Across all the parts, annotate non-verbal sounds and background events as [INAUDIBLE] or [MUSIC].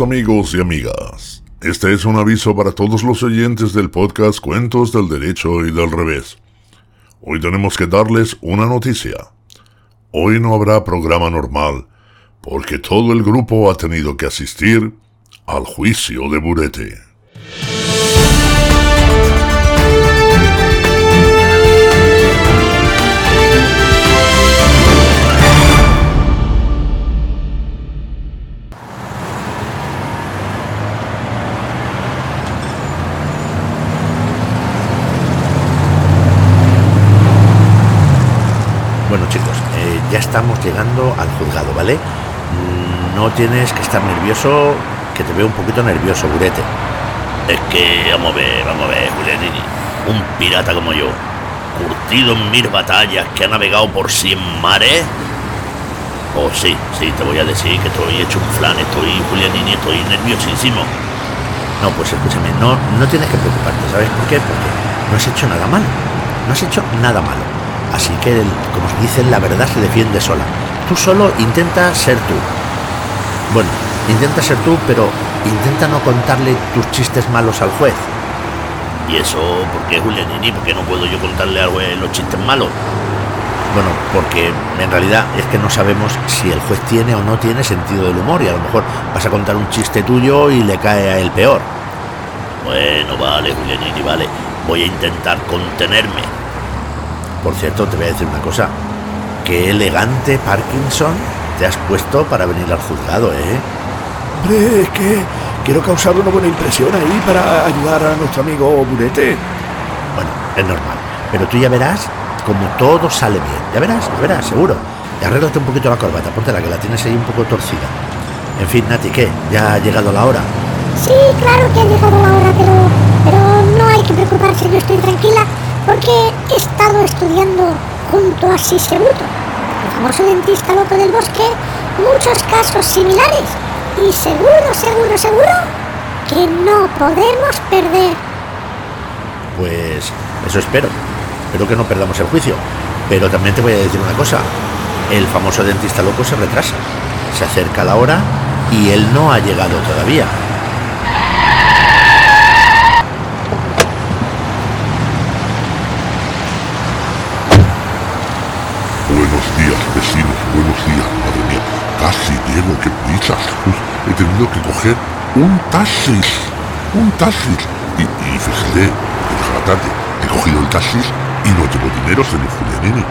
Amigos y amigas, este es un aviso para todos los oyentes del podcast Cuentos del Derecho y del Revés. Hoy tenemos que darles una noticia. Hoy no habrá programa normal, porque todo el grupo ha tenido que asistir al juicio de Burete. Bueno chicos, eh, ya estamos llegando al juzgado, ¿vale? Mm, No tienes que estar nervioso, que te veo un poquito nervioso, Burete. Es que, vamos a ver, vamos a ver, Julianini. Un pirata como yo, curtido en mil batallas, que ha navegado por cien mares. Oh, sí, sí, te voy a decir que estoy hecho un flan, estoy, Julianini, estoy nerviosísimo. No, pues escúchame, no, no tienes que preocuparte, ¿sabes por qué? Porque no has hecho nada malo, no has hecho nada malo. Así que, como se dice, la verdad se defiende sola. Tú solo intenta ser tú. Bueno, intenta ser tú, pero intenta no contarle tus chistes malos al juez. ¿Y eso por qué, Julianini? ¿Por qué no puedo yo contarle al juez los chistes malos? Bueno, porque en realidad es que no sabemos si el juez tiene o no tiene sentido del humor y a lo mejor vas a contar un chiste tuyo y le cae a él peor. Bueno, vale, Julianini, vale. Voy a intentar contenerme. Por cierto, te voy a decir una cosa. Qué elegante Parkinson te has puesto para venir al juzgado, ¿eh? Hombre, es que quiero causar una buena impresión ahí para ayudar a nuestro amigo Burete. Bueno, es normal. Pero tú ya verás como todo sale bien. Ya verás, ya verás, seguro. Y arréglate un poquito la corbata, ponte la que la tienes ahí un poco torcida. En fin, Nati, ¿qué? ¿Ya ha llegado la hora? Sí, claro que ha llegado la hora, pero, pero no hay que preocuparse, yo estoy tranquila porque he estado estudiando junto a Sisebuto, el famoso dentista loco del bosque, muchos casos similares y seguro, seguro, seguro que no podemos perder. Pues eso espero. Espero que no perdamos el juicio. Pero también te voy a decir una cosa. El famoso dentista loco se retrasa. Se acerca la hora y él no ha llegado todavía. Buenos días, vecinos, buenos días, madre mía. Llego, qué prisas. Uf, he tenido que coger un taxi, un taxi. Y, y fíjate, deja la tarde, he cogido el taxi y no tengo dinero, señor Julianini.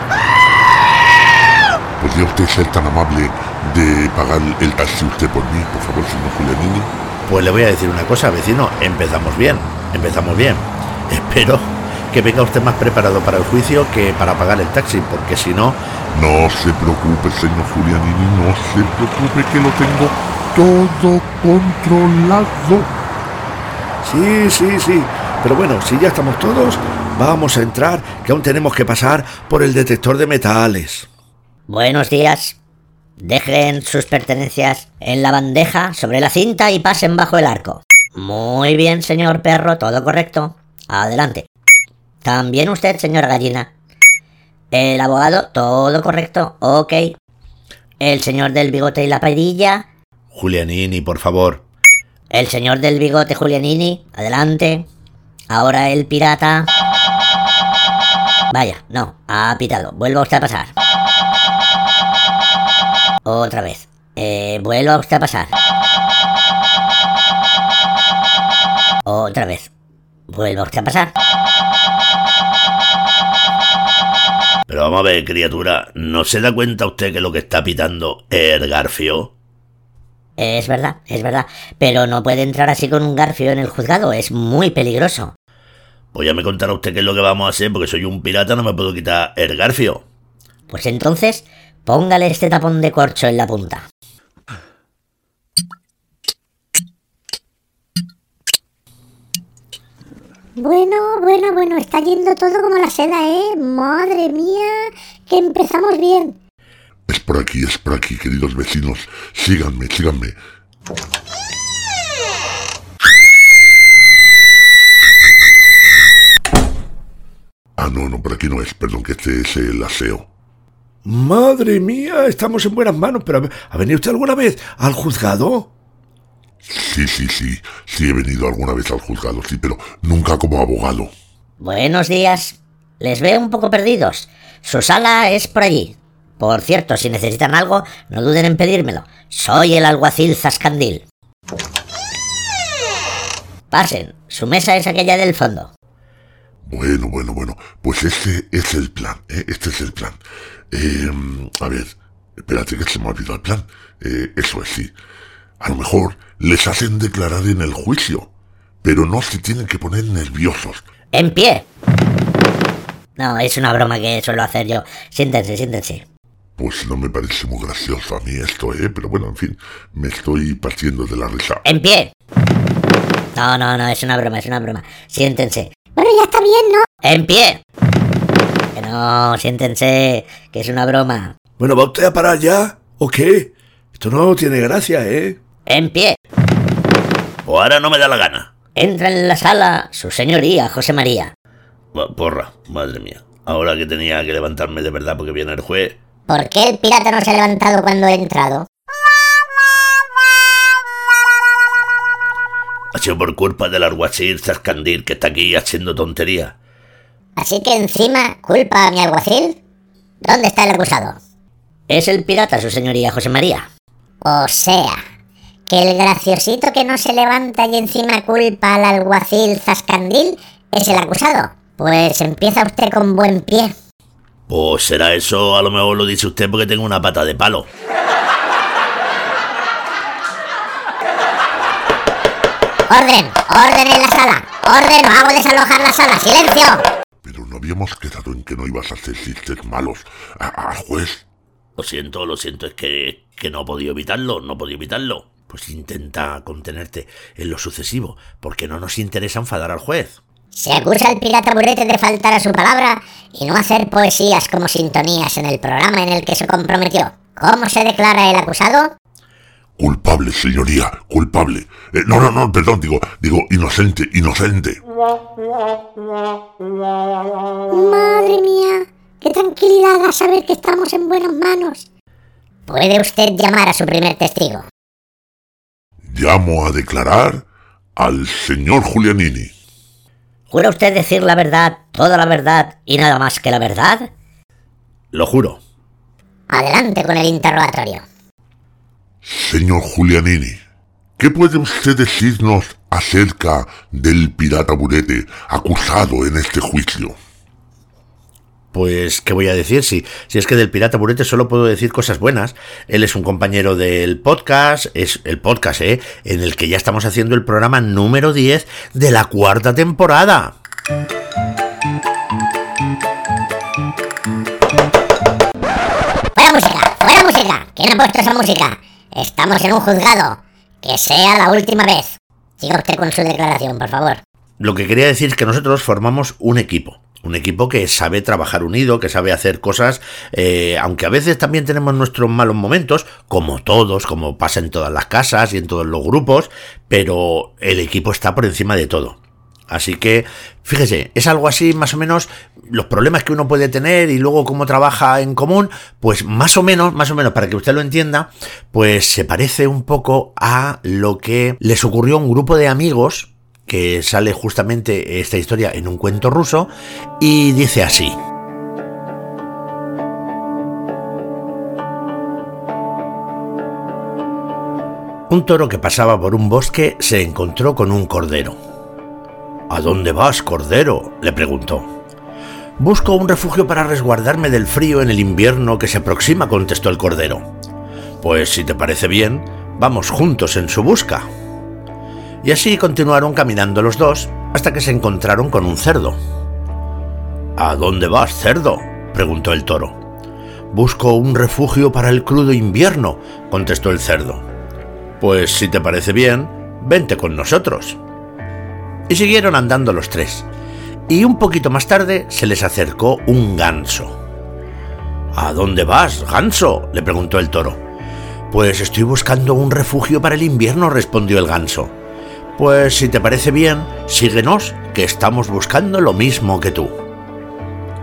¿Podría usted ser tan amable de pagar el taxi usted por mí, por favor, señor Julianini? Pues le voy a decir una cosa, vecino. Empezamos bien. Empezamos bien. Espero que venga usted más preparado para el juicio que para pagar el taxi, porque si no, No se preocupe, señor Julianini, no se preocupe que lo tengo todo controlado. Sí, sí, sí. Pero bueno, si ya estamos todos, vamos a entrar, que aún tenemos que pasar por el detector de metales. Buenos días. Dejen sus pertenencias en la bandeja sobre la cinta y pasen bajo el arco. Muy bien, señor perro, todo correcto. Adelante. También usted, señor gallina. El abogado, todo correcto. Ok. El señor del bigote y la perilla. Julianini, por favor. El señor del bigote Julianini. Adelante. Ahora el pirata. Vaya, no, ha pitado. Vuelva usted a pasar. Otra vez. Eh, vuelva usted a pasar. Otra vez. Vuelva usted a pasar. Pero vamos a ver, criatura, ¿no se da cuenta usted que lo que está pitando es el garfio? Es verdad, es verdad. Pero no puede entrar así con un garfio en el juzgado. Es muy peligroso. Pues ya me contará usted qué es lo que vamos a hacer, porque soy un pirata, no me puedo quitar el garfio. Pues entonces, póngale este tapón de corcho en la punta. Bueno, bueno, bueno, está yendo todo como la seda, ¿eh? Madre mía, que empezamos bien. Es por aquí, es por aquí, queridos vecinos. Síganme, síganme. Ah, no, no, por aquí no es. Perdón, que este es el aseo. Madre mía, estamos en buenas manos, pero ¿ha- ¿ha venido usted alguna vez al juzgado? Sí, sí, sí. Sí he venido alguna vez al juzgado, sí, pero nunca como abogado. Buenos días. Les veo un poco perdidos. Su sala es por allí. Por cierto, si necesitan algo, no duden en pedírmelo. Soy el alguacil Zascandil. Pasen, su mesa es aquella del fondo. Bueno, bueno, bueno. Pues este es el plan, ¿eh? Este es el plan. Eh, a ver, espérate que se me ha olvidado el plan. Eh, eso es, sí. A lo mejor les hacen declarar en el juicio, pero no se tienen que poner nerviosos. En pie. No, es una broma que suelo hacer yo. Siéntense, siéntense. Pues no me parece muy gracioso a mí esto, ¿eh? Pero bueno, en fin, me estoy partiendo de la risa. En pie. No, no, no, es una broma, es una broma. Siéntense. Bueno, ya está bien, ¿no? En pie. Que no, siéntense, que es una broma. Bueno, ¿va usted a parar ya? ¿O qué? Esto no tiene gracia, ¿eh? En pie. Pues ahora no me da la gana. Entra en la sala su señoría, José María. Va, Porra, madre mía. Ahora que tenía que levantarme de verdad porque viene el juez. ¿Por qué el pirata no se ha levantado cuando he entrado? Ha sido por culpa del alguacil Zascandil que está aquí haciendo tontería. Así que encima culpa a mi alguacil. ¿Dónde está el acusado? Es el pirata, su señoría, José María. O sea, que el graciosito que no se levanta y encima culpa al alguacil Zascandil es el acusado. Pues empieza usted con buen pie. Pues será eso, a lo mejor lo dice usted porque tengo una pata de palo. ¡Orden! ¡Orden en la sala! ¡Orden! ¡O hago desalojar la sala! ¡Silencio! Pero no habíamos quedado en que no ibas a hacer chistes malos a- al juez. Lo siento, lo siento, es que, que no he podido evitarlo, no he podido evitarlo. Pues intenta contenerte en lo sucesivo, porque no nos interesa enfadar al juez. Se acusa al pirata burrete de faltar a su palabra y no hacer poesías como sintonías en el programa en el que se comprometió. ¿Cómo se declara el acusado? Culpable, señoría, culpable. Eh, no, no, no, perdón, digo, digo, inocente, inocente. Madre mía, qué tranquilidad da saber que estamos en buenas manos. Puede usted llamar a su primer testigo. Llamo a declarar al señor Julianini. ¿Jura usted decir la verdad, toda la verdad y nada más que la verdad? Lo juro. Adelante con el interrogatorio. Señor Julianini, ¿qué puede usted decirnos acerca del pirata Burete acusado en este juicio? Pues, ¿qué voy a decir? Si, si es que del Pirata Burete solo puedo decir cosas buenas. Él es un compañero del podcast, es el podcast, ¿eh? En el que ya estamos haciendo el programa número 10 de la cuarta temporada. ¡Fuera música! ¡Fuera música! ¿Quién ha puesto esa música? Estamos en un juzgado. Que sea la última vez. Siga usted con su declaración, por favor. Lo que quería decir es que nosotros formamos un equipo. Un equipo que sabe trabajar unido, que sabe hacer cosas, eh, aunque a veces también tenemos nuestros malos momentos, como todos, como pasa en todas las casas y en todos los grupos, pero el equipo está por encima de todo. Así que, fíjese, es algo así más o menos los problemas que uno puede tener y luego cómo trabaja en común, pues más o menos, más o menos para que usted lo entienda, pues se parece un poco a lo que les ocurrió a un grupo de amigos que sale justamente esta historia en un cuento ruso y dice así. Un toro que pasaba por un bosque se encontró con un cordero. ¿A dónde vas, cordero? le preguntó. Busco un refugio para resguardarme del frío en el invierno que se aproxima, contestó el cordero. Pues si te parece bien, vamos juntos en su busca. Y así continuaron caminando los dos hasta que se encontraron con un cerdo. ¿A dónde vas, cerdo? preguntó el toro. Busco un refugio para el crudo invierno, contestó el cerdo. Pues si te parece bien, vente con nosotros. Y siguieron andando los tres. Y un poquito más tarde se les acercó un ganso. ¿A dónde vas, ganso? le preguntó el toro. Pues estoy buscando un refugio para el invierno, respondió el ganso. Pues si te parece bien, síguenos, que estamos buscando lo mismo que tú.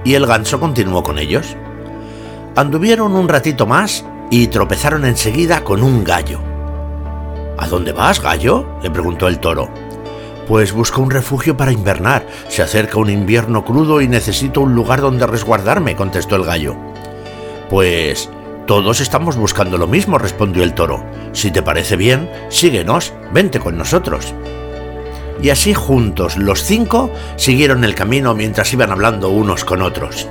Y el ganso continuó con ellos. Anduvieron un ratito más y tropezaron enseguida con un gallo. ¿A dónde vas, gallo? le preguntó el toro. Pues busco un refugio para invernar. Se acerca un invierno crudo y necesito un lugar donde resguardarme, contestó el gallo. Pues todos estamos buscando lo mismo, respondió el toro. Si te parece bien, síguenos, vente con nosotros. Y así juntos los cinco siguieron el camino mientras iban hablando unos con otros.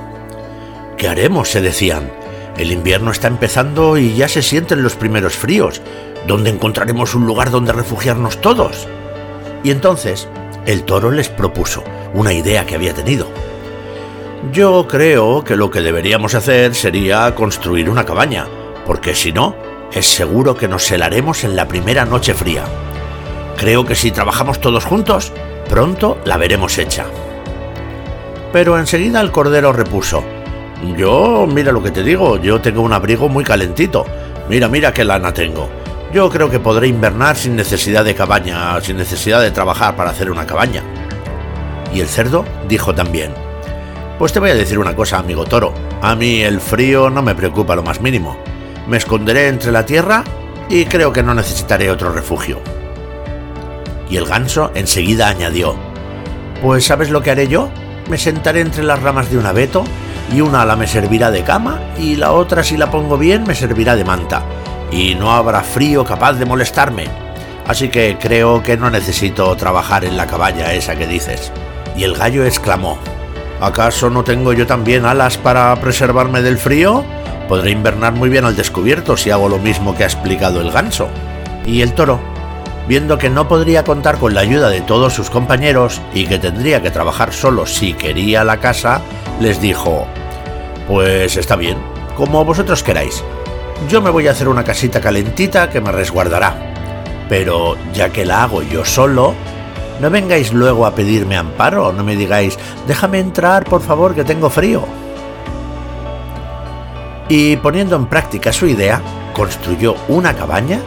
¿Qué haremos? se decían. El invierno está empezando y ya se sienten los primeros fríos. ¿Dónde encontraremos un lugar donde refugiarnos todos? Y entonces el toro les propuso una idea que había tenido. Yo creo que lo que deberíamos hacer sería construir una cabaña, porque si no, es seguro que nos helaremos en la primera noche fría. Creo que si trabajamos todos juntos, pronto la veremos hecha. Pero enseguida el cordero repuso, yo, mira lo que te digo, yo tengo un abrigo muy calentito. Mira, mira qué lana tengo. Yo creo que podré invernar sin necesidad de cabaña, sin necesidad de trabajar para hacer una cabaña. Y el cerdo dijo también, pues te voy a decir una cosa, amigo toro. A mí el frío no me preocupa lo más mínimo. Me esconderé entre la tierra y creo que no necesitaré otro refugio. Y el ganso enseguida añadió, pues ¿sabes lo que haré yo? Me sentaré entre las ramas de un abeto y una ala me servirá de cama y la otra si la pongo bien me servirá de manta y no habrá frío capaz de molestarme. Así que creo que no necesito trabajar en la cabaña esa que dices. Y el gallo exclamó, ¿acaso no tengo yo también alas para preservarme del frío? Podré invernar muy bien al descubierto si hago lo mismo que ha explicado el ganso. Y el toro, viendo que no podría contar con la ayuda de todos sus compañeros y que tendría que trabajar solo si quería la casa, les dijo, Pues está bien, como vosotros queráis. Yo me voy a hacer una casita calentita que me resguardará. Pero ya que la hago yo solo, no vengáis luego a pedirme amparo, no me digáis, déjame entrar, por favor, que tengo frío. Y poniendo en práctica su idea, construyó una cabaña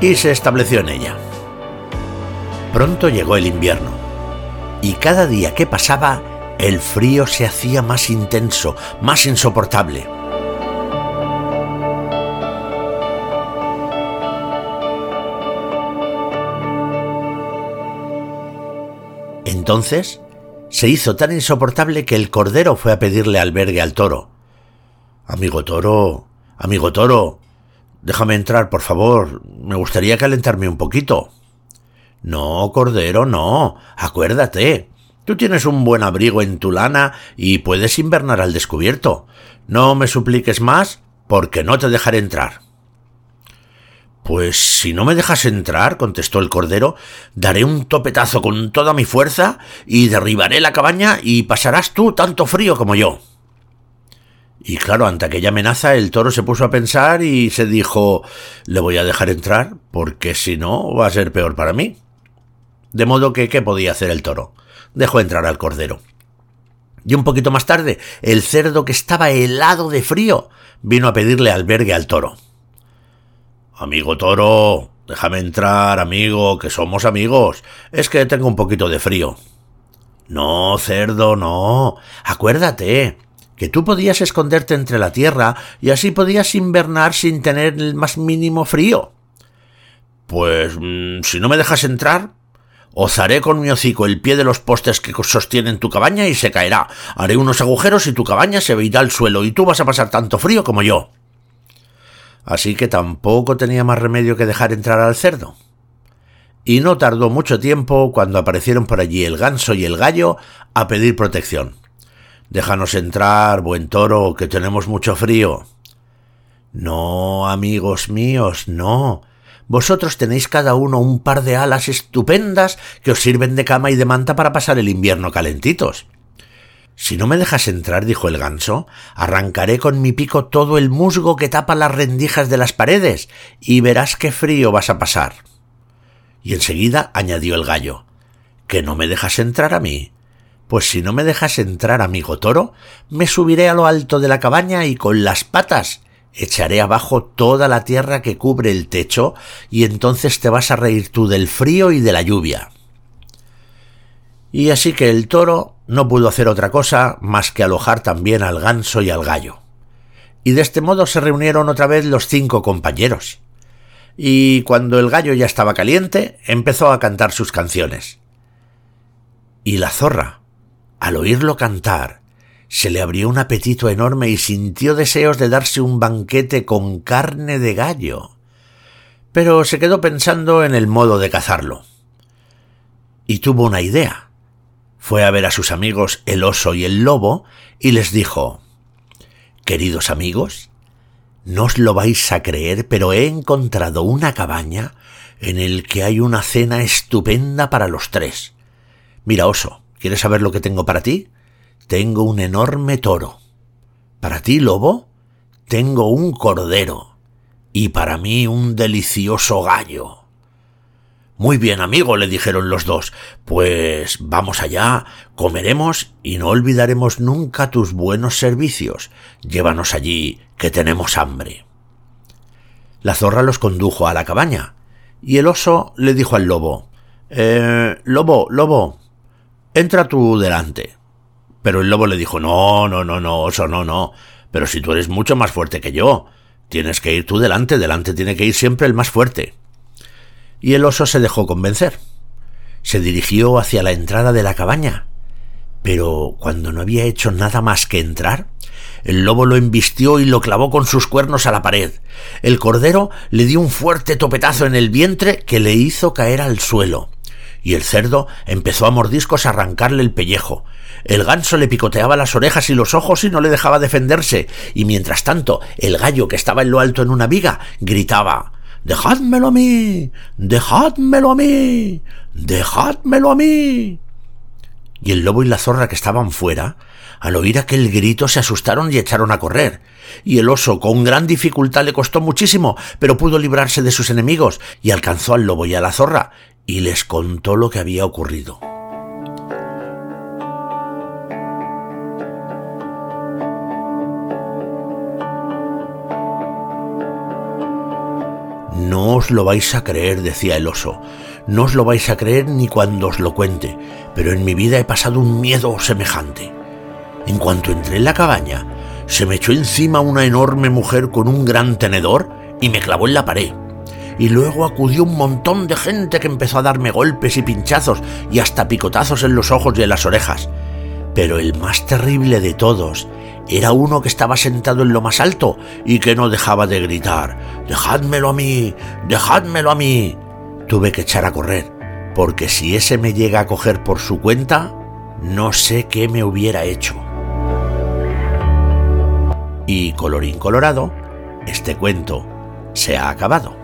y se estableció en ella. Pronto llegó el invierno, y cada día que pasaba, el frío se hacía más intenso, más insoportable. Entonces se hizo tan insoportable que el cordero fue a pedirle albergue al toro. Amigo toro, amigo toro, déjame entrar, por favor. Me gustaría calentarme un poquito. No, cordero, no. Acuérdate. Tú tienes un buen abrigo en tu lana y puedes invernar al descubierto. No me supliques más, porque no te dejaré entrar. Pues si no me dejas entrar, contestó el cordero, daré un topetazo con toda mi fuerza y derribaré la cabaña y pasarás tú tanto frío como yo. Y claro, ante aquella amenaza el toro se puso a pensar y se dijo le voy a dejar entrar, porque si no va a ser peor para mí. De modo que, ¿qué podía hacer el toro? Dejó entrar al cordero. Y un poquito más tarde, el cerdo que estaba helado de frío vino a pedirle albergue al toro. Amigo toro, déjame entrar, amigo, que somos amigos. Es que tengo un poquito de frío. No, cerdo, no. Acuérdate que tú podías esconderte entre la tierra y así podías invernar sin tener el más mínimo frío. Pues mm, si no me dejas entrar, Ozaré con mi hocico el pie de los postes que sostienen tu cabaña y se caerá. Haré unos agujeros y tu cabaña se veirá al suelo y tú vas a pasar tanto frío como yo así que tampoco tenía más remedio que dejar entrar al cerdo. Y no tardó mucho tiempo cuando aparecieron por allí el ganso y el gallo a pedir protección. Déjanos entrar, buen toro, que tenemos mucho frío. No, amigos míos, no. Vosotros tenéis cada uno un par de alas estupendas que os sirven de cama y de manta para pasar el invierno calentitos. Si no me dejas entrar, dijo el ganso, arrancaré con mi pico todo el musgo que tapa las rendijas de las paredes, y verás qué frío vas a pasar. Y enseguida añadió el gallo, ¿que no me dejas entrar a mí? Pues si no me dejas entrar, amigo toro, me subiré a lo alto de la cabaña y con las patas echaré abajo toda la tierra que cubre el techo, y entonces te vas a reír tú del frío y de la lluvia. Y así que el toro no pudo hacer otra cosa más que alojar también al ganso y al gallo. Y de este modo se reunieron otra vez los cinco compañeros. y cuando el gallo ya estaba caliente, empezó a cantar sus canciones. Y la zorra, al oírlo cantar, se le abrió un apetito enorme y sintió deseos de darse un banquete con carne de gallo. Pero se quedó pensando en el modo de cazarlo. Y tuvo una idea. Fue a ver a sus amigos el oso y el lobo y les dijo Queridos amigos, no os lo vais a creer, pero he encontrado una cabaña en el que hay una cena estupenda para los tres. Mira, oso, ¿quieres saber lo que tengo para ti? Tengo un enorme toro. Para ti, lobo, tengo un cordero. Y para mí un delicioso gallo. Muy bien, amigo, le dijeron los dos. Pues vamos allá, comeremos y no olvidaremos nunca tus buenos servicios. Llévanos allí, que tenemos hambre. La zorra los condujo a la cabaña, y el oso le dijo al lobo Eh. Lobo, lobo, entra tú delante. Pero el lobo le dijo No, no, no, no, oso, no, no. Pero si tú eres mucho más fuerte que yo, tienes que ir tú delante, delante tiene que ir siempre el más fuerte y el oso se dejó convencer. Se dirigió hacia la entrada de la cabaña, pero cuando no había hecho nada más que entrar, el lobo lo embistió y lo clavó con sus cuernos a la pared. El cordero le dio un fuerte topetazo en el vientre que le hizo caer al suelo. Y el cerdo empezó a mordiscos a arrancarle el pellejo. El ganso le picoteaba las orejas y los ojos y no le dejaba defenderse. Y mientras tanto, el gallo que estaba en lo alto en una viga gritaba Dejádmelo a mí. Dejádmelo a mí. Dejádmelo a mí. Y el lobo y la zorra que estaban fuera, al oír aquel grito se asustaron y echaron a correr. Y el oso con gran dificultad le costó muchísimo, pero pudo librarse de sus enemigos y alcanzó al lobo y a la zorra y les contó lo que había ocurrido. No os lo vais a creer, decía el oso. No os lo vais a creer ni cuando os lo cuente, pero en mi vida he pasado un miedo semejante. En cuanto entré en la cabaña, se me echó encima una enorme mujer con un gran tenedor y me clavó en la pared. Y luego acudió un montón de gente que empezó a darme golpes y pinchazos y hasta picotazos en los ojos y en las orejas. Pero el más terrible de todos era uno que estaba sentado en lo más alto y que no dejaba de gritar Dejádmelo a mí. Dejádmelo a mí. Tuve que echar a correr, porque si ese me llega a coger por su cuenta, no sé qué me hubiera hecho. Y colorín colorado, este cuento se ha acabado.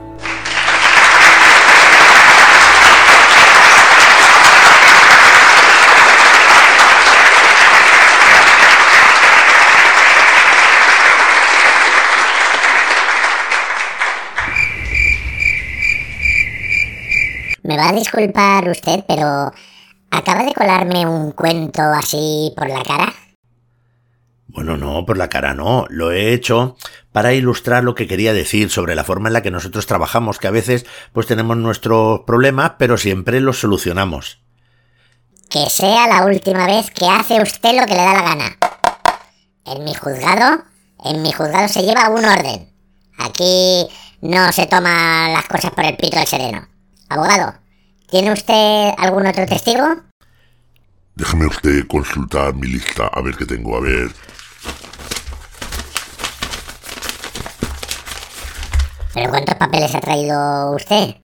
Va a disculpar usted, pero ¿acaba de colarme un cuento así por la cara? Bueno, no, por la cara no. Lo he hecho para ilustrar lo que quería decir sobre la forma en la que nosotros trabajamos, que a veces pues tenemos nuestros problemas, pero siempre los solucionamos. Que sea la última vez que hace usted lo que le da la gana. En mi juzgado, en mi juzgado se lleva un orden. Aquí no se toman las cosas por el pito del sereno. Abogado, ¿tiene usted algún otro testigo? Déjeme usted consultar mi lista, a ver qué tengo, a ver. ¿Pero cuántos papeles ha traído usted?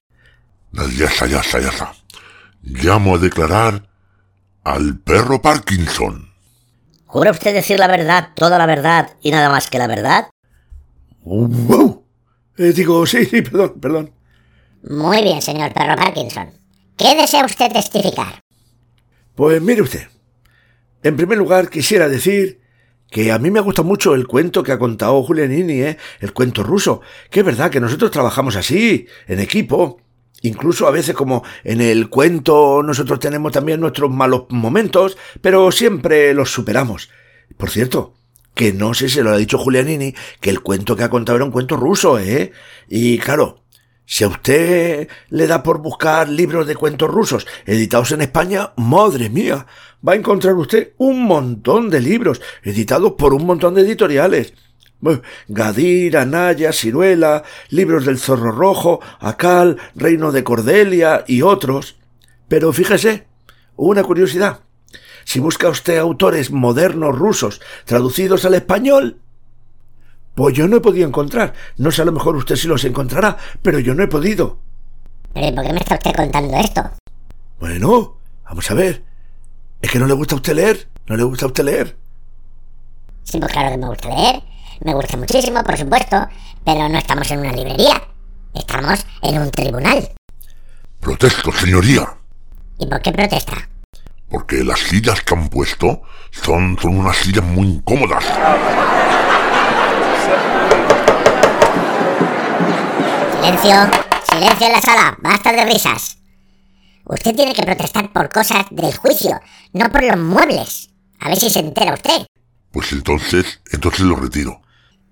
Ya está, ya está, ya está. Llamo a declarar al perro Parkinson. ¿Jura usted decir la verdad, toda la verdad y nada más que la verdad? ¡Wow! Eh, digo, sí, sí, perdón, perdón. Muy bien, señor perro Parkinson. ¿Qué desea usted testificar? Pues mire usted. En primer lugar, quisiera decir que a mí me gusta mucho el cuento que ha contado Julianini, ¿eh? el cuento ruso, que es verdad que nosotros trabajamos así, en equipo. Incluso a veces como en el cuento nosotros tenemos también nuestros malos momentos, pero siempre los superamos. Por cierto, que no sé si lo ha dicho Julianini, que el cuento que ha contado era un cuento ruso, ¿eh? Y claro, si a usted le da por buscar libros de cuentos rusos editados en España, madre mía, va a encontrar usted un montón de libros editados por un montón de editoriales. Gadir, Anaya, Ciruela, libros del Zorro Rojo, Acal, Reino de Cordelia y otros. Pero fíjese, una curiosidad. Si busca usted autores modernos rusos traducidos al español, pues yo no he podido encontrar. No sé, a lo mejor usted sí los encontrará, pero yo no he podido. ¿Pero ¿y por qué me está usted contando esto? Bueno, vamos a ver. ¿Es que no le gusta a usted leer? ¿No le gusta a usted leer? Sí, pues claro que me gusta leer. Me gusta muchísimo, por supuesto. Pero no estamos en una librería. Estamos en un tribunal. Protesto, señoría, ¿Y por qué protesta? porque las sillas que han puesto son, son unas sillas muy incómodas. Silencio. Silencio en la sala. Basta de risas. Usted tiene que protestar por cosas del juicio, no por los muebles. A ver si se entera usted. Pues entonces, entonces lo retiro.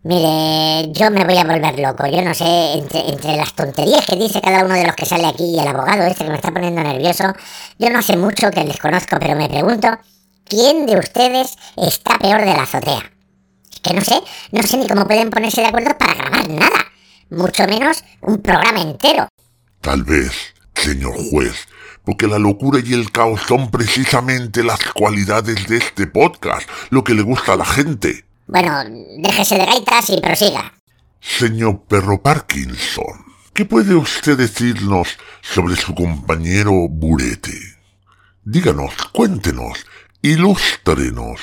Mire, yo me voy a volver loco. Yo no sé, entre, entre las tonterías que dice cada uno de los que sale aquí y el abogado este que me está poniendo nervioso, yo no hace mucho que les conozco, pero me pregunto, ¿quién de ustedes está peor de la azotea? Es que no sé, no sé ni cómo pueden ponerse de acuerdo para grabar nada. Mucho menos un programa entero. Tal vez, señor juez, porque la locura y el caos son precisamente las cualidades de este podcast, lo que le gusta a la gente. Bueno, déjese de gaitas y prosiga. Señor Perro Parkinson, ¿qué puede usted decirnos sobre su compañero Burete? Díganos, cuéntenos, ilústrenos.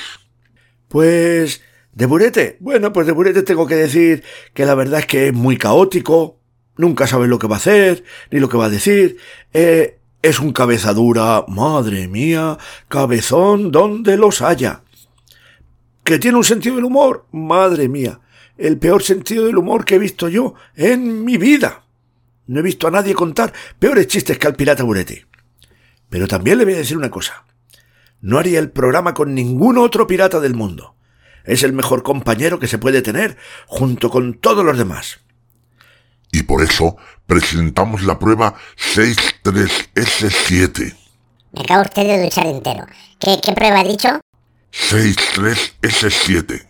Pues... ¿De Burete? Bueno, pues de Burete tengo que decir que la verdad es que es muy caótico, nunca sabe lo que va a hacer, ni lo que va a decir, eh, es un cabezadura, madre mía, cabezón donde los haya. ¿Que tiene un sentido del humor? Madre mía, el peor sentido del humor que he visto yo en mi vida. No he visto a nadie contar peores chistes que al pirata Burete. Pero también le voy a decir una cosa. No haría el programa con ningún otro pirata del mundo. Es el mejor compañero que se puede tener, junto con todos los demás. Y por eso presentamos la prueba 63S7. Me acaba usted de duchar entero. ¿Qué, qué prueba ha dicho? 63S7.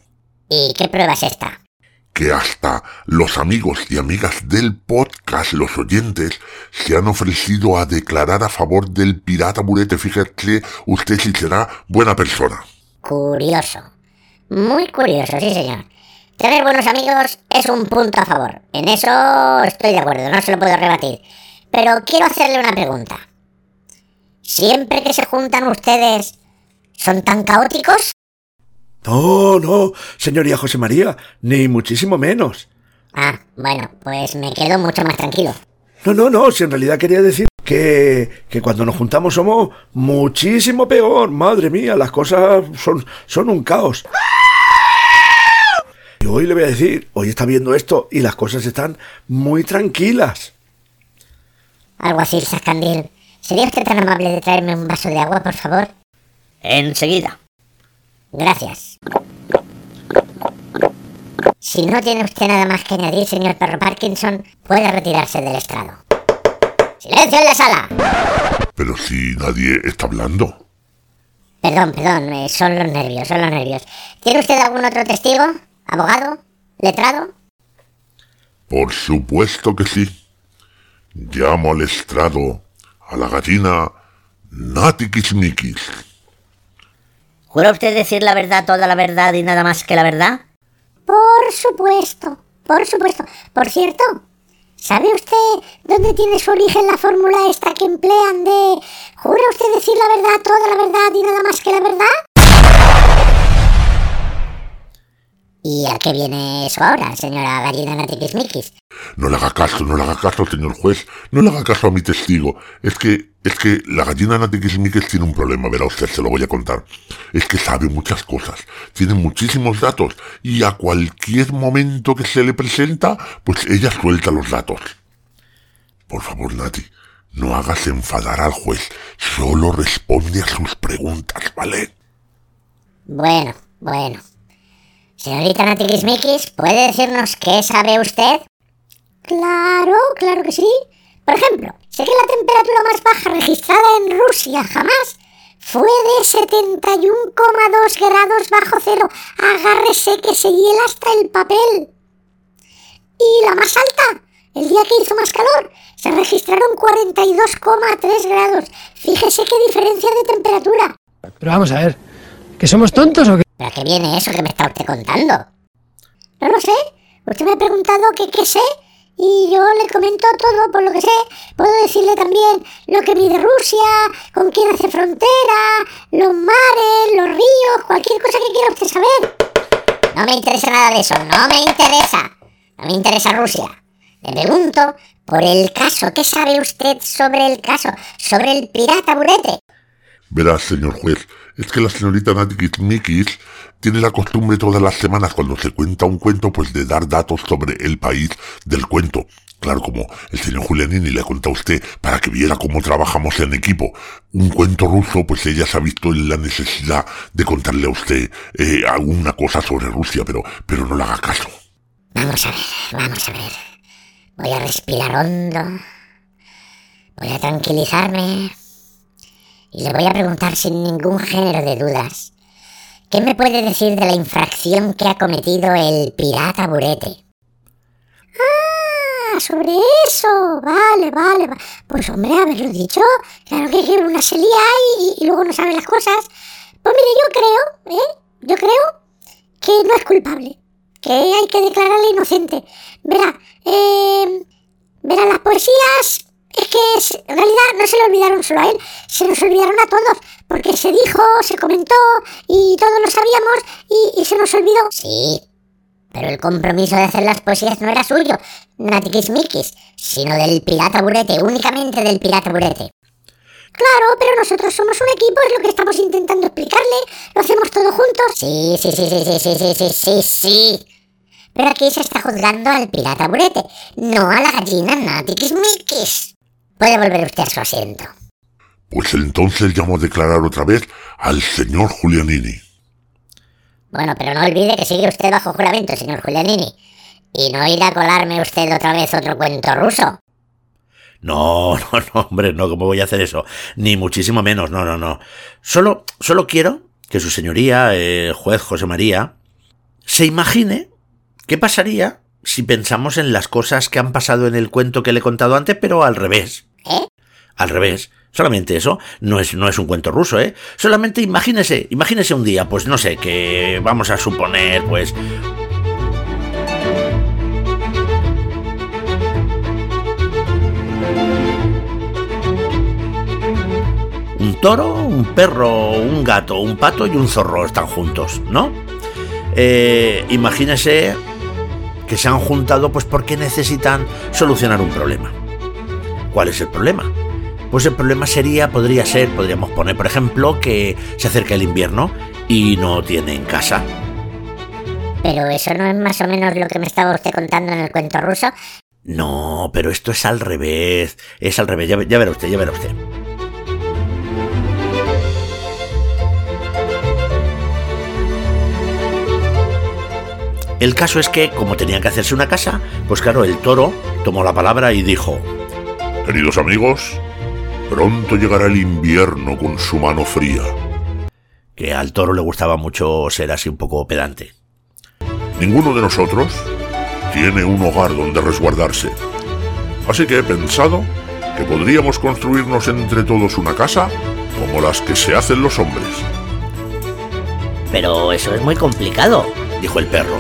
¿Y qué prueba es esta? que hasta los amigos y amigas del podcast, los oyentes, se han ofrecido a declarar a favor del pirata Burete. Fíjate usted si será buena persona. Curioso. Muy curioso, sí señor. Tener buenos amigos es un punto a favor. En eso estoy de acuerdo, no se lo puedo rebatir. Pero quiero hacerle una pregunta. ¿Siempre que se juntan ustedes son tan caóticos? No, no, señoría José María, ni muchísimo menos. Ah, bueno, pues me quedo mucho más tranquilo. No, no, no, si en realidad quería decir que, que cuando nos juntamos somos muchísimo peor. Madre mía, las cosas son, son un caos. Y hoy le voy a decir, hoy está viendo esto y las cosas están muy tranquilas. Algo así, Sascandil. ¿Sería usted tan amable de traerme un vaso de agua, por favor? Enseguida. Gracias. Si no tiene usted nada más que añadir, señor perro Parkinson, puede retirarse del estrado. ¡Silencio en la sala! Pero si nadie está hablando. Perdón, perdón, eh, son los nervios, son los nervios. ¿Tiene usted algún otro testigo? ¿Abogado? ¿Letrado? Por supuesto que sí. Llamo al estrado a la gallina Natikismikis. ¿Jura usted decir la verdad, toda la verdad y nada más que la verdad? Por supuesto, por supuesto. Por cierto, ¿sabe usted dónde tiene su origen la fórmula esta que emplean de ¿Jura usted decir la verdad, toda la verdad y nada más que la verdad? ¿Y a qué viene eso ahora, señora gallina Natikismikis? No le haga caso, no le haga caso, señor juez. No le haga caso a mi testigo. Es que, es que la gallina Natikismikis tiene un problema, verá usted, se lo voy a contar. Es que sabe muchas cosas, tiene muchísimos datos, y a cualquier momento que se le presenta, pues ella suelta los datos. Por favor, Nati, no hagas enfadar al juez, solo responde a sus preguntas, ¿vale? Bueno, bueno. Señorita Natikismikis, ¿puede decirnos qué sabe usted? Claro, claro que sí. Por ejemplo, sé que la temperatura más baja registrada en Rusia jamás fue de 71,2 grados bajo cero. Agárrese que se hiela hasta el papel. Y la más alta, el día que hizo más calor, se registraron 42,3 grados. Fíjese qué diferencia de temperatura. Pero vamos a ver, ¿que somos tontos o qué? ¿Pero a qué viene eso que me está usted contando? No lo sé. Usted me ha preguntado qué sé y yo le comento todo por lo que sé. Puedo decirle también lo que mide Rusia, con quién hace frontera, los mares, los ríos, cualquier cosa que quiera usted saber. No me interesa nada de eso, no me interesa. No me interesa Rusia. Le pregunto por el caso. ¿Qué sabe usted sobre el caso? Sobre el pirata burete. Verás, señor juez, es que la señorita Mikis tiene la costumbre todas las semanas cuando se cuenta un cuento pues de dar datos sobre el país del cuento. Claro, como el señor Julianini le cuenta a usted para que viera cómo trabajamos en equipo. Un cuento ruso, pues ella se ha visto en la necesidad de contarle a usted eh, alguna cosa sobre Rusia, pero, pero no le haga caso. Vamos a ver, vamos a ver. Voy a respirar hondo. Voy a tranquilizarme. Y le voy a preguntar sin ningún género de dudas. ¿Qué me puede decir de la infracción que ha cometido el pirata burete? Ah, sobre eso. Vale, vale. va- Pues hombre, haberlo dicho. Claro que una se y, y luego no sabe las cosas. Pues mire, yo creo, ¿eh? Yo creo que no es culpable. Que hay que declararle inocente. Verá, eh, verá, las poesías es que en realidad no se le olvidaron solo a él, se nos olvidaron a todos, porque se dijo, se comentó y todos lo sabíamos y, y se nos olvidó. Sí, pero el compromiso de hacer las poesías no era suyo, Natikismikis, sino del pirata burete, únicamente del pirata burete. Claro, pero nosotros somos un equipo, es lo que estamos intentando explicarle, lo hacemos todos juntos. Sí, sí, sí, sí, sí, sí, sí, sí, sí, sí. Pero aquí se está juzgando al pirata burete, no a la gallina Natikismikis. Puede volver usted a su asiento. Pues entonces llamo a declarar otra vez al señor Julianini. Bueno, pero no olvide que sigue usted bajo juramento, señor Julianini. Y no irá a colarme usted otra vez otro cuento ruso. No, [LAUGHS] no, no, hombre, no, ¿cómo voy a hacer eso? Ni muchísimo menos, no, no, no. Solo, solo quiero que su señoría, el juez José María, se imagine qué pasaría si pensamos en las cosas que han pasado en el cuento que le he contado antes, pero al revés. Al revés. Solamente eso. No es, no es un cuento ruso, ¿eh? Solamente imagínese, imagínese un día, pues no sé, que vamos a suponer, pues, un toro, un perro, un gato, un pato y un zorro están juntos, ¿no? Eh, imagínese que se han juntado pues porque necesitan solucionar un problema. ¿Cuál es el problema? Pues el problema sería, podría ser, podríamos poner, por ejemplo, que se acerca el invierno y no tienen casa. Pero eso no es más o menos lo que me estaba usted contando en el cuento ruso. No, pero esto es al revés. Es al revés, ya, ve- ya verá usted, ya verá usted. El caso es que, como tenían que hacerse una casa, pues claro, el toro tomó la palabra y dijo, Queridos amigos, pronto llegará el invierno con su mano fría. que al toro le gustaba mucho ser así un poco pedante. Ninguno de nosotros tiene un hogar donde resguardarse. Así que he pensado que podríamos construirnos entre todos una casa como las que se hacen los hombres. Pero eso es muy complicado. Dijo el perro.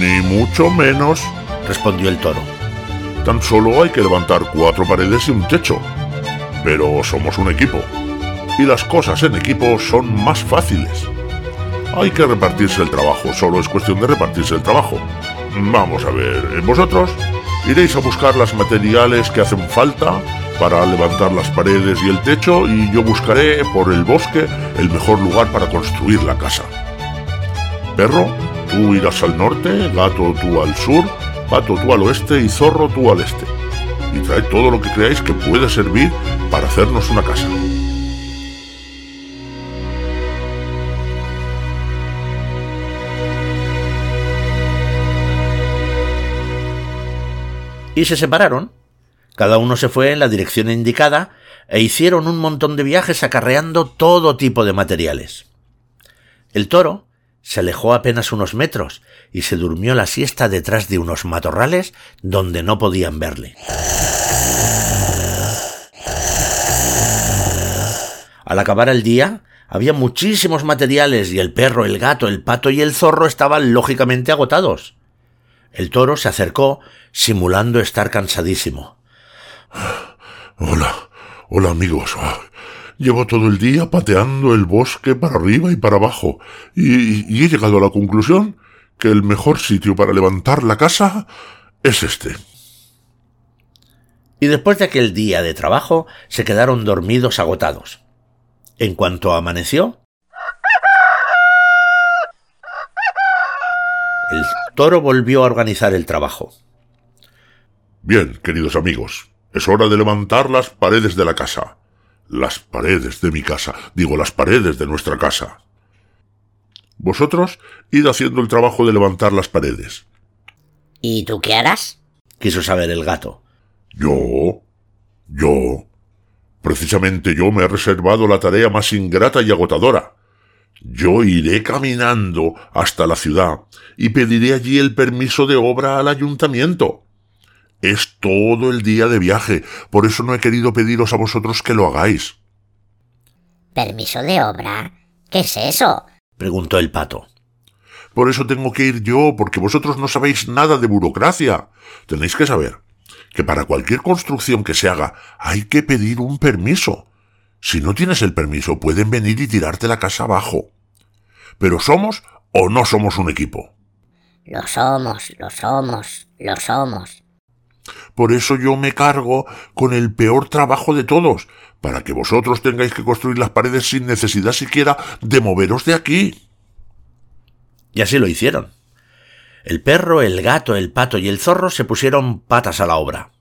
Ni mucho menos. Respondió el toro. Tan solo hay que levantar cuatro paredes y un techo. Pero somos un equipo. Y las cosas en equipo son más fáciles. Hay que repartirse el trabajo, solo es cuestión de repartirse el trabajo. Vamos a ver, vosotros iréis a buscar los materiales que hacen falta para levantar las paredes y el techo y yo buscaré por el bosque el mejor lugar para construir la casa. Perro, tú irás al norte, gato tú al sur, pato tú al oeste y zorro tú al este. Y traed todo lo que creáis que puede servir para hacernos una casa. Y se separaron. Cada uno se fue en la dirección indicada e hicieron un montón de viajes acarreando todo tipo de materiales. El toro se alejó apenas unos metros y se durmió la siesta detrás de unos matorrales donde no podían verle. Al acabar el día, había muchísimos materiales y el perro, el gato, el pato y el zorro estaban lógicamente agotados. El toro se acercó, simulando estar cansadísimo. Hola, hola amigos. Ah, Llevo todo el día pateando el bosque para arriba y para abajo, y, y he llegado a la conclusión que el mejor sitio para levantar la casa es este. Y después de aquel día de trabajo, se quedaron dormidos agotados. En cuanto amaneció, el toro volvió a organizar el trabajo. Bien, queridos amigos, es hora de levantar las paredes de la casa. Las paredes de mi casa, digo las paredes de nuestra casa. Vosotros id haciendo el trabajo de levantar las paredes. ¿Y tú qué harás? quiso saber el gato. Yo, yo, precisamente yo me he reservado la tarea más ingrata y agotadora. Yo iré caminando hasta la ciudad y pediré allí el permiso de obra al ayuntamiento. Es todo el día de viaje, por eso no he querido pediros a vosotros que lo hagáis. ¿Permiso de obra? ¿Qué es eso? Preguntó el pato. Por eso tengo que ir yo, porque vosotros no sabéis nada de burocracia. Tenéis que saber que para cualquier construcción que se haga hay que pedir un permiso. Si no tienes el permiso, pueden venir y tirarte la casa abajo. Pero somos o no somos un equipo. Lo somos, lo somos, lo somos. Por eso yo me cargo con el peor trabajo de todos, para que vosotros tengáis que construir las paredes sin necesidad siquiera de moveros de aquí. Y así lo hicieron. El perro, el gato, el pato y el zorro se pusieron patas a la obra.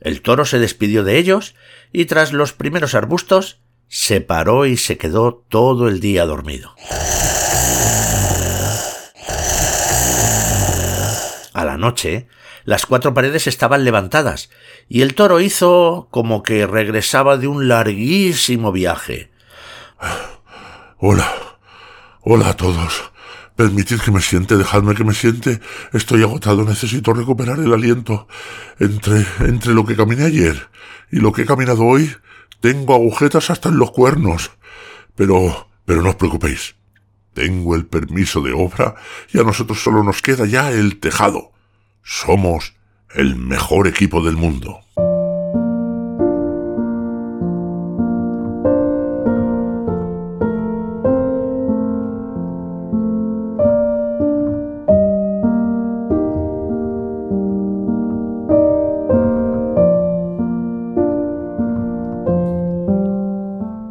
El toro se despidió de ellos y tras los primeros arbustos se paró y se quedó todo el día dormido. A la noche, las cuatro paredes estaban levantadas y el toro hizo como que regresaba de un larguísimo viaje. Hola. Hola a todos. Permitid que me siente, dejadme que me siente. Estoy agotado, necesito recuperar el aliento. Entre, entre lo que caminé ayer y lo que he caminado hoy, tengo agujetas hasta en los cuernos. Pero, pero no os preocupéis. Tengo el permiso de obra y a nosotros solo nos queda ya el tejado. Somos el mejor equipo del mundo.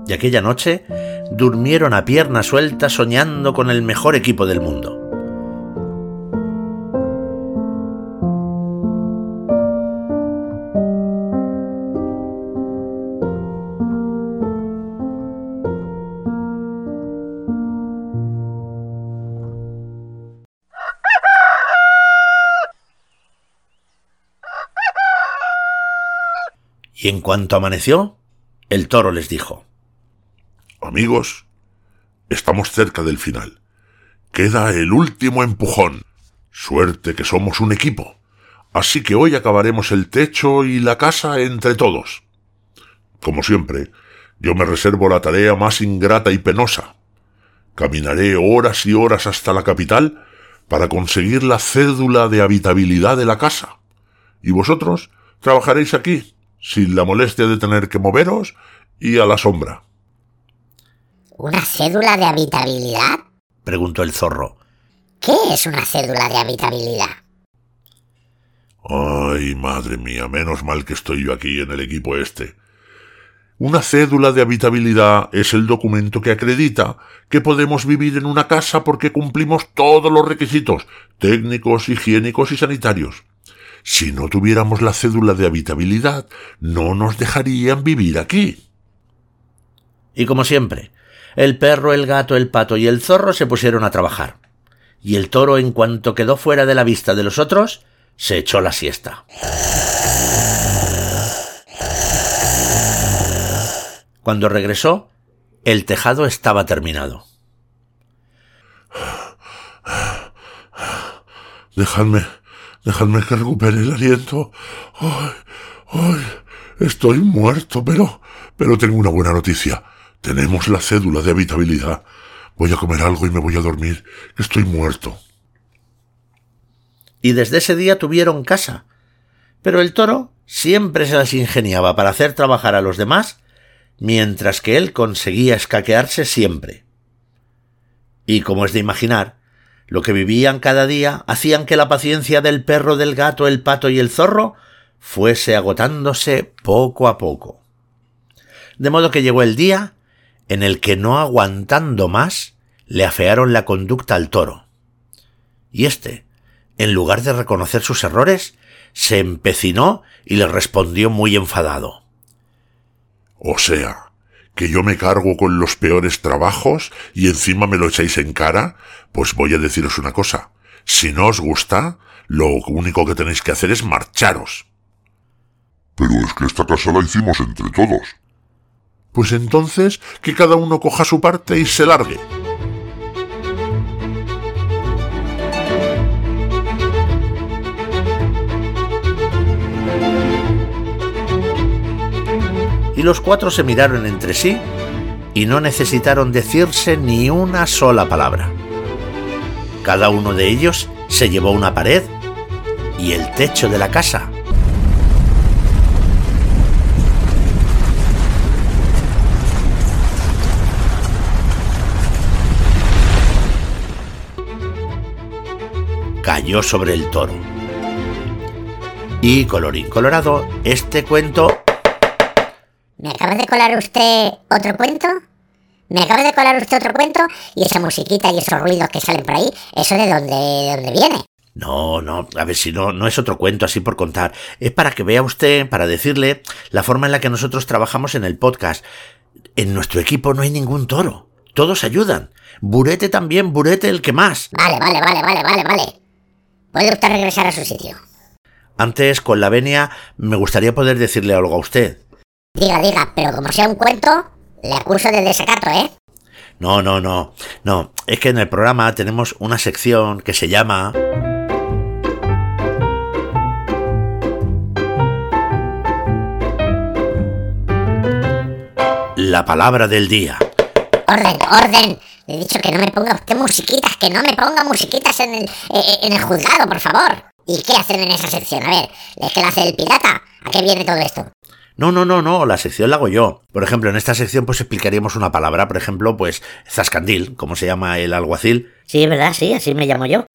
Y aquella noche durmieron a pierna suelta soñando con el mejor equipo del mundo. Y en cuanto amaneció, el toro les dijo Amigos, estamos cerca del final. Queda el último empujón. Suerte que somos un equipo. Así que hoy acabaremos el techo y la casa entre todos. Como siempre, yo me reservo la tarea más ingrata y penosa. Caminaré horas y horas hasta la capital para conseguir la cédula de habitabilidad de la casa. Y vosotros trabajaréis aquí, sin la molestia de tener que moveros y a la sombra. ¿Una cédula de habitabilidad? preguntó el zorro. ¿Qué es una cédula de habitabilidad? Ay, madre mía, menos mal que estoy yo aquí en el equipo este. Una cédula de habitabilidad es el documento que acredita que podemos vivir en una casa porque cumplimos todos los requisitos técnicos, higiénicos y sanitarios. Si no tuviéramos la cédula de habitabilidad, no nos dejarían vivir aquí. Y como siempre, el perro, el gato, el pato y el zorro se pusieron a trabajar. Y el toro, en cuanto quedó fuera de la vista de los otros, se echó la siesta. Cuando regresó, el tejado estaba terminado. Dejadme dejadme que recupere el aliento. Ay, ay, estoy muerto, pero, pero tengo una buena noticia. Tenemos la cédula de habitabilidad. Voy a comer algo y me voy a dormir, estoy muerto. Y desde ese día tuvieron casa. Pero el toro siempre se las ingeniaba para hacer trabajar a los demás, mientras que él conseguía escaquearse siempre. Y como es de imaginar, lo que vivían cada día hacían que la paciencia del perro, del gato, el pato y el zorro fuese agotándose poco a poco. De modo que llegó el día en el que no aguantando más, le afearon la conducta al toro. Y éste, en lugar de reconocer sus errores, se empecinó y le respondió muy enfadado. O sea, que yo me cargo con los peores trabajos y encima me lo echáis en cara, pues voy a deciros una cosa. Si no os gusta, lo único que tenéis que hacer es marcharos. Pero es que esta casa la hicimos entre todos. Pues entonces que cada uno coja su parte y se largue. Y los cuatro se miraron entre sí y no necesitaron decirse ni una sola palabra. Cada uno de ellos se llevó una pared y el techo de la casa. Cayó sobre el toro. Y colorín colorado, este cuento ¿Me acaba de colar usted otro cuento? ¿Me acaba de colar usted otro cuento? Y esa musiquita y esos ruidos que salen por ahí, ¿eso de dónde, de dónde viene? No, no, a ver si no, no es otro cuento así por contar. Es para que vea usted, para decirle la forma en la que nosotros trabajamos en el podcast. En nuestro equipo no hay ningún toro. Todos ayudan. Burete también, Burete el que más. Vale, vale, vale, vale, vale, vale. Puede usted regresar a su sitio. Antes, con la venia, me gustaría poder decirle algo a usted. Diga, diga, pero como sea un cuento, le acuso de desacato, ¿eh? No, no, no. No, es que en el programa tenemos una sección que se llama... La palabra del día. Orden, orden. Le he dicho que no me ponga usted musiquitas, que no me ponga musiquitas en el, eh, en el juzgado, por favor. ¿Y qué hacen en esa sección? A ver, ¿es que la hace el pirata? ¿A qué viene todo esto? No, no, no, no, la sección la hago yo. Por ejemplo, en esta sección pues explicaríamos una palabra, por ejemplo, pues zascandil, como se llama el alguacil. Sí, ¿verdad? Sí, así me llamo yo.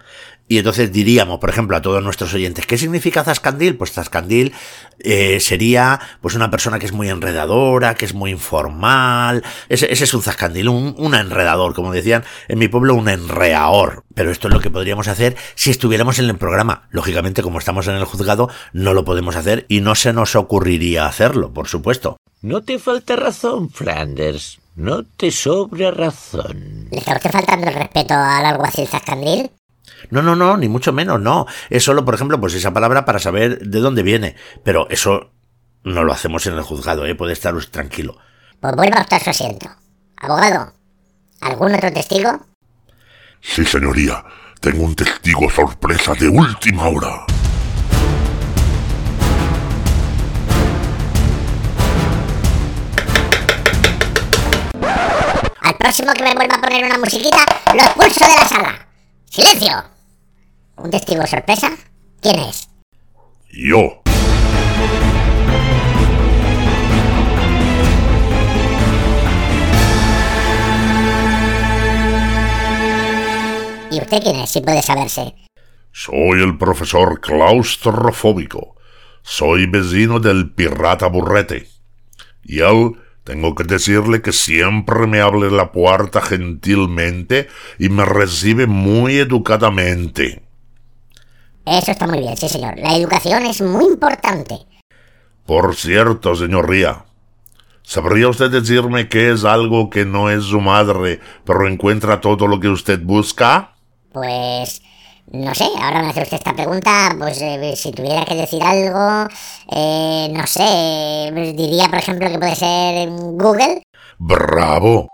Y entonces diríamos, por ejemplo, a todos nuestros oyentes, ¿qué significa zascandil? Pues zascandil eh, sería pues una persona que es muy enredadora, que es muy informal. Ese, ese es un zascandil, un, un, enredador, como decían en mi pueblo, un enreaor. Pero esto es lo que podríamos hacer si estuviéramos en el programa. Lógicamente, como estamos en el juzgado, no lo podemos hacer y no se nos ocurriría hacerlo, por supuesto. No te falta razón, Flanders. No te sobra razón. ¿Le está usted faltando el respeto al alguacil zascandil? No, no, no, ni mucho menos, no. Es solo, por ejemplo, pues esa palabra para saber de dónde viene. Pero eso no lo hacemos en el juzgado, ¿eh? Puede estar usted tranquilo. Pues vuelva usted a su asiento. Abogado, ¿algún otro testigo? Sí, señoría. Tengo un testigo sorpresa de última hora. Próximo que me vuelva a poner una musiquita, lo expulso de la sala. ¡Silencio! ¿Un testigo sorpresa? ¿Quién es? Yo. ¿Y usted quién es, si puede saberse? Soy el profesor claustrofóbico. Soy vecino del pirata burrete. Y él, tengo que decirle que siempre me abre la puerta gentilmente y me recibe muy educadamente. Eso está muy bien, sí señor. La educación es muy importante. Por cierto, señor Ría, ¿sabría usted decirme qué es algo que no es su madre, pero encuentra todo lo que usted busca? Pues... no sé, ahora me hace usted esta pregunta, pues eh, si tuviera que decir algo, eh, no sé, pues, diría por ejemplo que puede ser Google. ¡Bravo!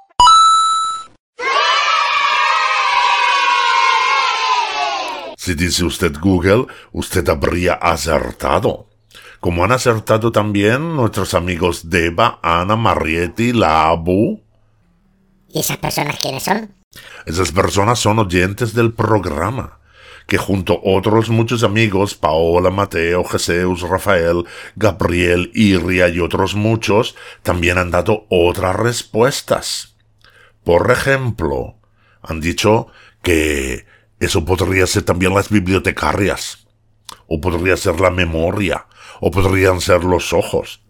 Si dice usted Google, usted habría acertado. Como han acertado también nuestros amigos Deva, Ana, Marietti, la Abu. ¿Y esas personas quiénes son? Esas personas son oyentes del programa, que junto a otros muchos amigos, Paola, Mateo, Jesús, Rafael, Gabriel, Iria y otros muchos, también han dado otras respuestas. Por ejemplo, han dicho que eso podría ser también las bibliotecarias, o podría ser la memoria, o podrían ser los ojos.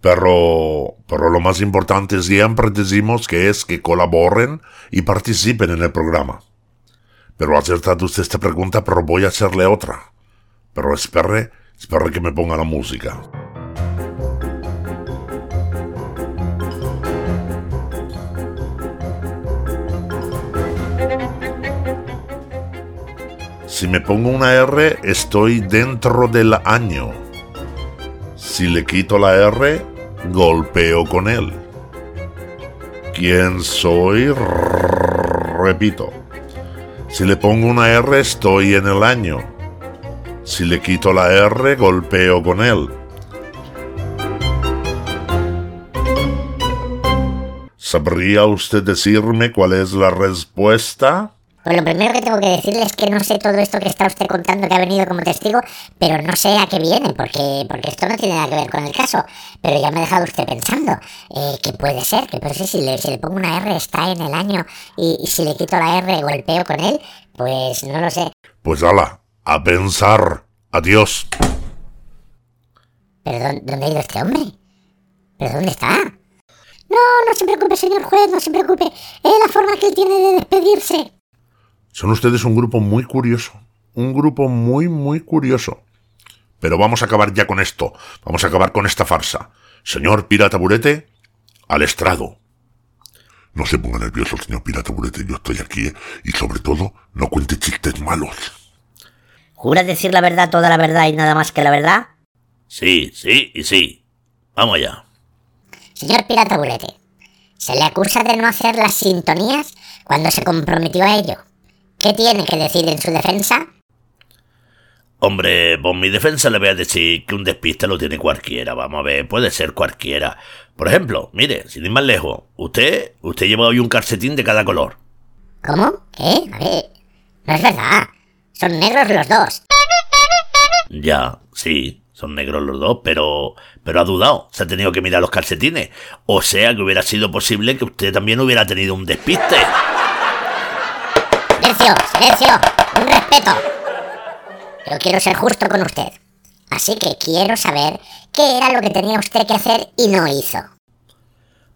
Pero, pero lo más importante siempre decimos que es que colaboren y participen en el programa. Pero ha acertado usted esta pregunta, pero voy a hacerle otra. Pero espere, espere que me ponga la música. Si me pongo una R, estoy dentro del año. Si le quito la R, golpeo con él. ¿Quién soy? Repito. Si le pongo una R, estoy en el año. Si le quito la R, golpeo con él. ¿Sabría usted decirme cuál es la respuesta? Pues lo primero que tengo que decirle es que no sé todo esto que está usted contando que ha venido como testigo, pero no sé a qué viene, porque, porque esto no tiene nada que ver con el caso. Pero ya me ha dejado usted pensando eh, que puede ser, que puede ser si le, si le pongo una R está en el año y, y si le quito la R golpeo con él, pues no lo sé. Pues ala, a pensar. Adiós. ¿Pero dónde, dónde ha ido este hombre? ¿Pero dónde está? No, no se preocupe, señor juez, no se preocupe. Es la forma que él tiene de despedirse. Son ustedes un grupo muy curioso. Un grupo muy, muy curioso. Pero vamos a acabar ya con esto. Vamos a acabar con esta farsa. Señor Pirata Burete, al estrado. No se ponga nervioso, señor Pirata Burete. Yo estoy aquí ¿eh? y sobre todo no cuente chistes malos. ¿Jura decir la verdad, toda la verdad y nada más que la verdad? Sí, sí y sí. Vamos allá. Señor Pirata Bulete, se le acusa de no hacer las sintonías cuando se comprometió a ello. ¿Qué tiene que decir en su defensa? Hombre, por mi defensa le voy a decir que un despiste lo tiene cualquiera, vamos a ver, puede ser cualquiera. Por ejemplo, mire, sin ir más lejos, usted, usted lleva hoy un calcetín de cada color. ¿Cómo? ¿Qué? A ver, no es verdad. Son negros los dos. Ya, sí, son negros los dos, pero, pero ha dudado, se ha tenido que mirar los calcetines. O sea que hubiera sido posible que usted también hubiera tenido un despiste. Silencio, silencio, un respeto. Yo quiero ser justo con usted. Así que quiero saber qué era lo que tenía usted que hacer y no hizo.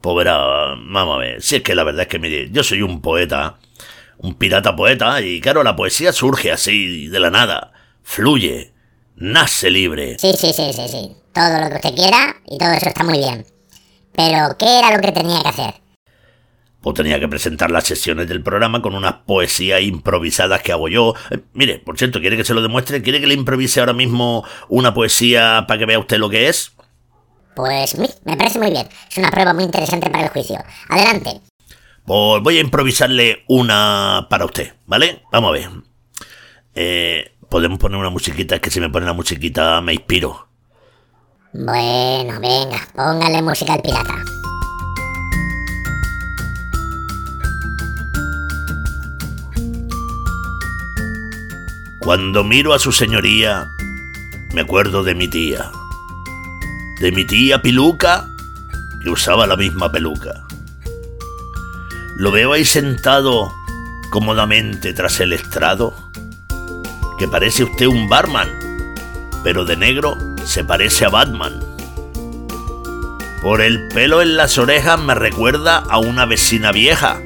Pues verá, vamos a ver, si es que la verdad es que mire, yo soy un poeta, un pirata poeta, y claro, la poesía surge así, de la nada, fluye, nace libre. Sí, sí, sí, sí, sí. Todo lo que usted quiera y todo eso está muy bien. Pero, ¿qué era lo que tenía que hacer? Pues tenía que presentar las sesiones del programa con unas poesías improvisadas que hago yo. Eh, mire, por cierto, ¿quiere que se lo demuestre? ¿Quiere que le improvise ahora mismo una poesía para que vea usted lo que es? Pues me parece muy bien. Es una prueba muy interesante para el juicio. Adelante. Pues voy a improvisarle una para usted, ¿vale? Vamos a ver. Eh, Podemos poner una musiquita, es que si me pone la musiquita me inspiro. Bueno, venga, póngale música al pirata. Cuando miro a su señoría, me acuerdo de mi tía. De mi tía Piluca, que usaba la misma peluca. Lo veo ahí sentado cómodamente tras el estrado, que parece usted un barman, pero de negro se parece a Batman. Por el pelo en las orejas me recuerda a una vecina vieja,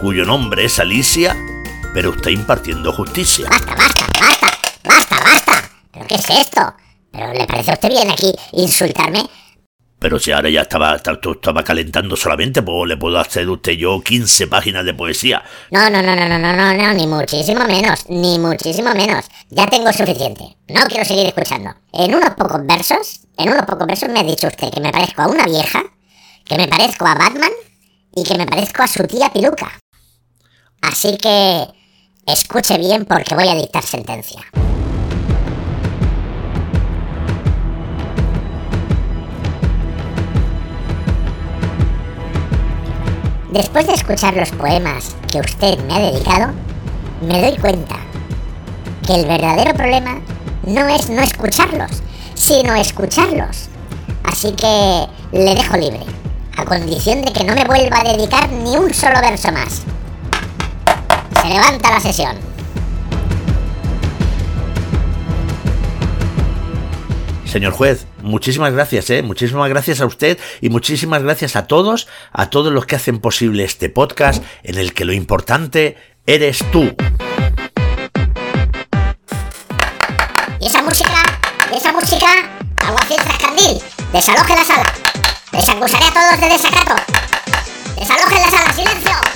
cuyo nombre es Alicia, pero está impartiendo justicia. Basta, basta, basta, basta, basta. ¿Pero qué es esto? ¿Pero le parece a usted bien aquí insultarme? Pero si ahora ya estaba, estaba, estaba calentando solamente, pues le puedo hacer usted yo 15 páginas de poesía. No, no, no, no, no, no, no, no, ni muchísimo menos, ni muchísimo menos. Ya tengo suficiente. No quiero seguir escuchando. En unos pocos versos, en unos pocos versos me ha dicho usted que me parezco a una vieja, que me parezco a Batman y que me parezco a su tía Piluca. Así que escuche bien porque voy a dictar sentencia. Después de escuchar los poemas que usted me ha dedicado, me doy cuenta que el verdadero problema no es no escucharlos, sino escucharlos. Así que le dejo libre, a condición de que no me vuelva a dedicar ni un solo verso más. Se levanta la sesión. Señor juez, muchísimas gracias, ¿eh? Muchísimas gracias a usted y muchísimas gracias a todos, a todos los que hacen posible este podcast en el que lo importante eres tú. ¿Y esa música? ¿Y esa música? Alguacil Trascandil, desaloje la sala. Les acusaré a todos de desacato. Desalojen la sala, silencio.